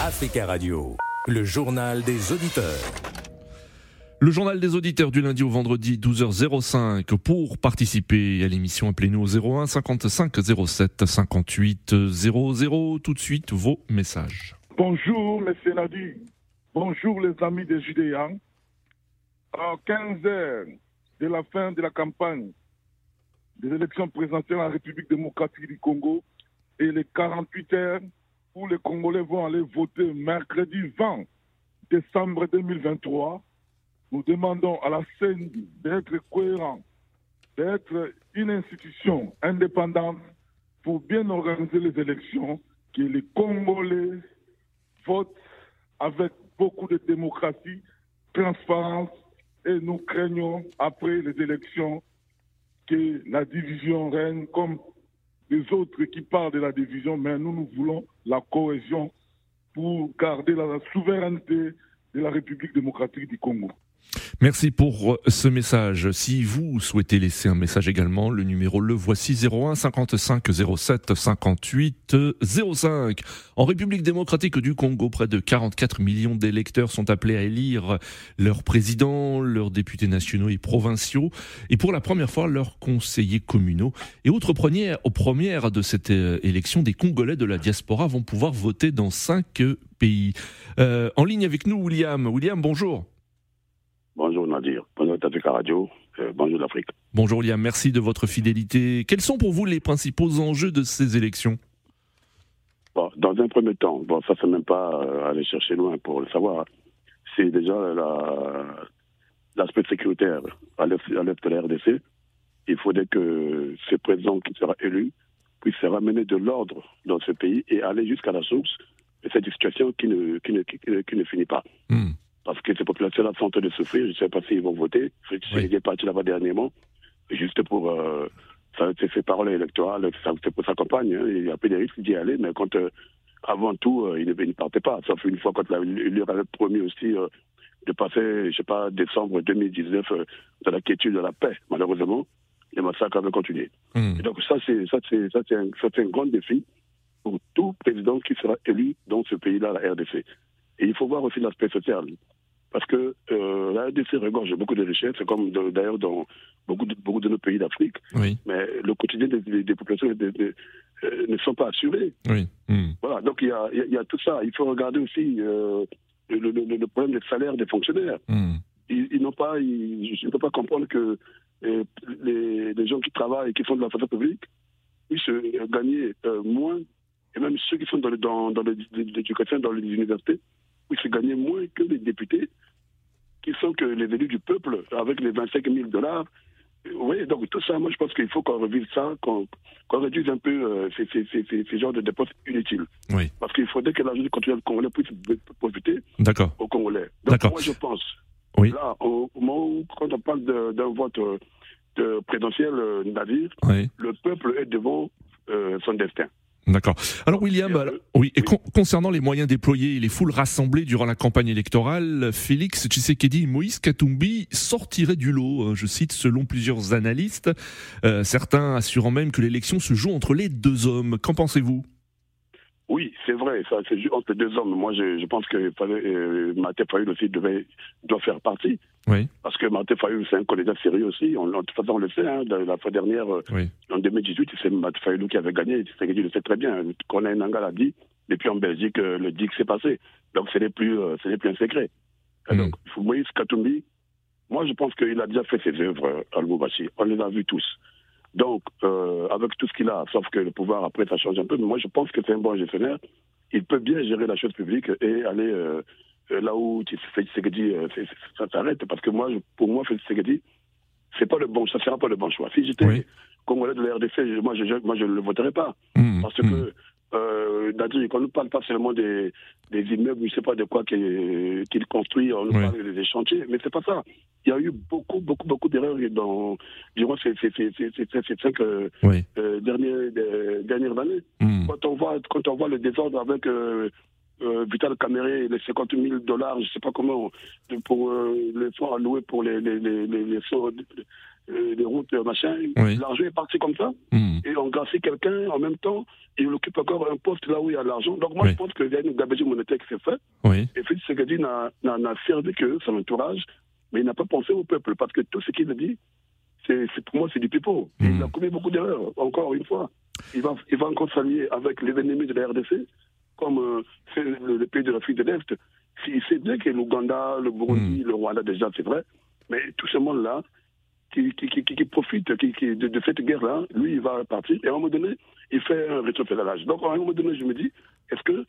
Africa Radio, le journal des auditeurs. Le journal des auditeurs du lundi au vendredi 12h05. Pour participer à l'émission, appelez-nous au 01 55 07 58 00. Tout de suite, vos messages. Bonjour, messieurs Nadi. Bonjour, les amis des Judéens. À 15 heures de la fin de la campagne des élections présidentielles en République démocratique du Congo et les 48 heures les Congolais vont aller voter mercredi 20 décembre 2023, nous demandons à la CENI d'être cohérent, d'être une institution indépendante pour bien organiser les élections, que les Congolais votent avec beaucoup de démocratie, transparence, et nous craignons, après les élections, que la division règne comme les autres qui parlent de la division, mais nous, nous voulons la cohésion pour garder la souveraineté de la République démocratique du Congo. Merci pour euh, ce message. Si vous souhaitez laisser un message également, le numéro le voici 01 55 07 58 05. En République démocratique du Congo, près de 44 millions d'électeurs sont appelés à élire leurs présidents, leurs députés nationaux et provinciaux, et pour la première fois leurs conseillers communaux. Et autre première, aux premières de cette euh, élection, des Congolais de la diaspora vont pouvoir voter dans cinq pays. Euh, en ligne avec nous, William. William, bonjour. Bonjour Nadir, bonjour Tafika Radio, euh, bonjour l'Afrique. Bonjour Liam, merci de votre fidélité. Quels sont pour vous les principaux enjeux de ces élections? Bon, Dans un premier temps, bon, ça c'est même pas euh, aller chercher loin pour le savoir, c'est déjà l'aspect sécuritaire à l'est de la RDC. Il faudrait que ce président qui sera élu puisse ramener de l'ordre dans ce pays et aller jusqu'à la source de cette situation qui ne, qui ne, qui ne, finit pas. Hmm populations-là sont en train de souffrir. Je ne sais pas s'ils vont voter. Je suis parti là-bas dernièrement, juste pour euh, ces paroles électorales, c'est pour sa campagne. Hein. Il y a peu de risques d'y aller, mais quand, euh, avant tout, euh, il, ne, il, partait pas. Sauf une fois quand il leur avait promis aussi euh, de passer, je sais pas, décembre 2019 dans la quiétude de la paix. Malheureusement, les massacres avaient continué. Hmm. Et donc ça, c'est ça, c'est ça, c'est un, un grand défi pour tout président qui sera élu dans ce pays-là, la RDC. Et il faut voir aussi l'aspect social. Parce que euh, la RDC regorge beaucoup de richesses, comme d'ailleurs dans beaucoup de, beaucoup de nos pays d'Afrique. Mais le quotidien des, populations euh, ne sont pas assurés. Hmm. Voilà, donc il y a, y a, tout ça. Il faut regarder aussi euh, le, le, problème des salaires des fonctionnaires. Hmm. Ils, n'ont pas, je ne peux pas comprendre que euh, les, les, gens qui travaillent et qui font de la fonction publique puissent gagner moins, et même ceux qui sont dans, dans, dans l'éducation, dans les universités, puissent gagner moins que les députés, qui sont que les élus du peuple, avec les 25 000 dollars. Oui, donc tout ça, moi je pense qu'il faut qu'on revise ça, qu'on réduise un peu euh, ces, ces, ces, ces, genres de dépenses inutiles. Oui. Parce qu'il faudrait que l'argent du contribuable congolais puisse profiter aux Congolais. Donc moi je pense, oui. là, au moment où, quand on parle d'un vote euh, de présidentiel, euh, navire, le peuple est devant son destin. D'accord. Alors William, oui, et concernant les moyens déployés et les foules rassemblées durant la campagne électorale, Félix Tshisekedi et Moïse Katumbi sortiraient du lot, euh, je cite, selon plusieurs analystes, euh, certains assurant même que l'élection se joue entre les deux hommes. Qu'en pensez-vous? Oui, c'est vrai, ça c'est entre deux hommes. Moi, je, je pense que euh, Martin Fayul aussi devait, doit faire partie. Oui. Parce que Martin Fayul, c'est un candidat sérieux aussi. On, de toute façon, on le sait. Hein, la fois dernière, euh, en 2018, c'est Fayul qui avait gagné. C'est le sait très bien. Corneille Nangal a dit. depuis en Belgique, euh, le dit que c'est passé. Donc, ce n'est plus, euh, ce plus un secret. Mm. Donc, Moïse Katumbi, moi, je pense qu'il a déjà fait ses œuvres à Lubumbashi. On les a vus tous. Donc, euh, avec tout ce qu'il a, sauf que le pouvoir, après, ça change un peu, mais moi, je pense que c'est un bon gestionnaire. Il peut bien gérer la chose publique et aller euh, euh là où Tshisekedi, ça s'arrête. Parce que moi, pour moi, Tshisekedi, c'est pas le bon, ça sera pas le bon choix. Si j'étais oui. Congolais de la RDC, moi, je, moi, je ne le voterais pas. Mmh, parce que mmh euh, qu'on ne parle pas seulement des, des immeubles, je ne sais pas de quoi qu'il construit, on ouais. parle des chantiers, mais c'est pas ça. Il y a eu beaucoup, beaucoup, beaucoup d'erreurs dans, durant ces, ces, ces, ces cinq euh, euh, dernières, dernières années. Mm. Quand, on voit, quand on voit le désordre avec euh, Vital Caméré, les 50 000 dollars, je ne sais pas comment, pour les fonds alloués pour les, les, les, les, les, les routes, machin. L'argent est parti comme ça. Hmm. Et on gracie quelqu'un en même temps, il occupe encore un poste là où il y a l'argent. Donc moi, je pense qu'il y a une gabegie monétaire qui s'est faite. Oui. Et Félix Segedi n'a servi que son entourage, mais il n'a pas pensé au peuple, parce que tout ce qu'il a dit, c'est pour moi, c'est du pipeau. Il hmm. a commis beaucoup d'erreurs, encore une fois. Il va, il va encore s'allier avec les ennemis de la RDC comme euh, c'est le, pays de l'Afrique de l'Est, il sait bien que l'Ouganda, le Burundi, hmm. le Rwanda, déjà, c'est vrai, mais tout ce monde-là, qui, qui, qui, qui, profite de, cette guerre-là, lui, il va partir, et à un moment donné, il fait un rétropédalage. Donc, à un moment donné, je me dis, est-ce que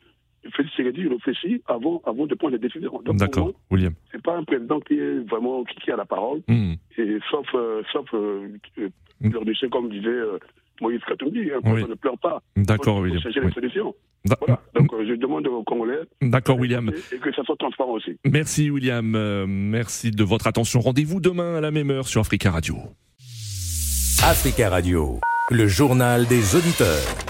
Félix Tshisekedi réfléchit avant, avant de prendre les décisions D'accord, William. C'est pas un président qui est vraiment qui, a la parole, hmm. et sauf, euh, sauf euh, euh, comme disait euh, Moïse Katumbi, hein, oui. ne pleure pas. D'accord, William. chercher les solutions. Voilà. Donc, euh, je demande aux Congolais. D'accord, William. Et que ça soit transparent aussi. Merci, William. Euh, merci de votre attention. Rendez-vous demain à la même heure sur Africa Radio. Africa Radio, le journal des auditeurs.